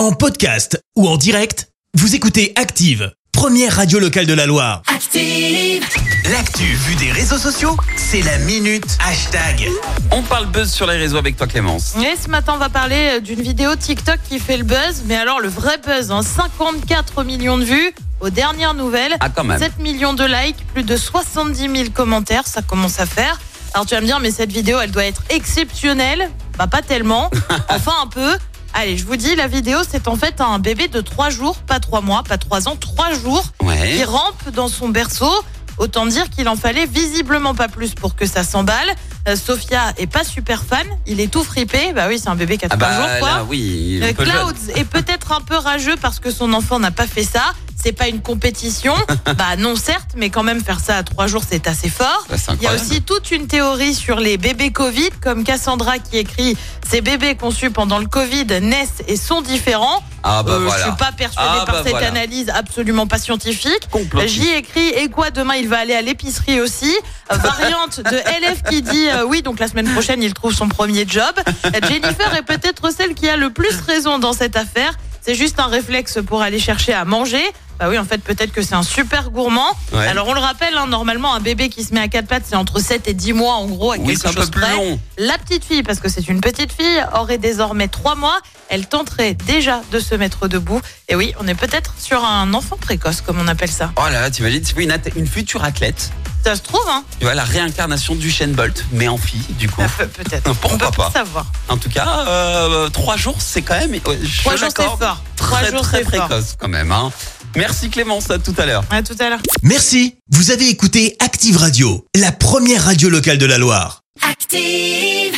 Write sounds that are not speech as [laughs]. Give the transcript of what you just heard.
En podcast ou en direct, vous écoutez Active, première radio locale de la Loire. Active. L'actu vue des réseaux sociaux, c'est la minute hashtag. On parle buzz sur les réseaux avec toi Clémence. Et ce matin, on va parler euh, d'une vidéo TikTok qui fait le buzz. Mais alors, le vrai buzz, hein, 54 millions de vues. Aux dernières nouvelles, Ah quand même. 7 millions de likes, plus de 70 000 commentaires. Ça commence à faire. Alors, tu vas me dire, mais cette vidéo, elle doit être exceptionnelle. Bah, pas tellement. [laughs] Enfin, un peu. Allez, je vous dis, la vidéo, c'est en fait un bébé de 3 jours, pas 3 mois, pas 3 ans, 3 jours, qui Ouais. rampe dans son berceau. Autant dire qu'il en fallait visiblement pas plus pour que ça s'emballe. Euh, Sophia est pas super fan, il est tout fripé. Bah oui, c'est un bébé qui a Ah 3 bah jours, quoi. là oui, Euh. Clouds est peut-être un peu rageux parce que son enfant n'a pas fait ça. C'est pas une compétition. [laughs] bah non, certes, mais quand même faire ça à trois jours, c'est assez fort. Bah, Il y a aussi toute une théorie sur les bébés Covid, comme Cassandra qui écrit Ces bébés conçus pendant le Covid naissent et sont différents. Ah bah Euh, voilà. Je suis pas persuadée Ah par bah cette voilà. analyse absolument pas scientifique. J'y écris et quoi demain il va aller à l'épicerie aussi. [laughs] Variante de LF qui dit euh, oui donc la semaine prochaine il trouve son premier job. Jennifer est peut-être celle qui a le plus raison dans cette affaire. C'est juste un réflexe pour aller chercher à manger. Bah oui, en fait, peut-être que c'est un super gourmand. Ouais. Alors, on le rappelle, hein, normalement, un bébé qui se met à quatre pattes, c'est entre 7 et 10 mois, en gros, à Oui, quelque c'est un peu chose plus près. long. La petite fille, parce que c'est une petite fille, aurait désormais 3 mois. Elle tenterait déjà de se mettre debout. Et oui, on est peut-être sur un enfant précoce, comme on appelle ça. Oh là là, t'imagines, c'est une future athlète. Ça se trouve, hein Tu vois, la réincarnation du Shane Bolt, mais en fille, du coup. Pe- Peut-être. [laughs] Pourquoi on peut pas savoir. En tout cas, euh, trois jours, c'est quand même. ouais, je Trois jours, c'est l'accorde, fort. Trois Très, jours, très c'est fort. précoce, quand même. Hein. Merci Clémence, à tout à l'heure. À tout à l'heure. Merci, vous avez écouté Active Radio, la première radio locale de la Loire. Active.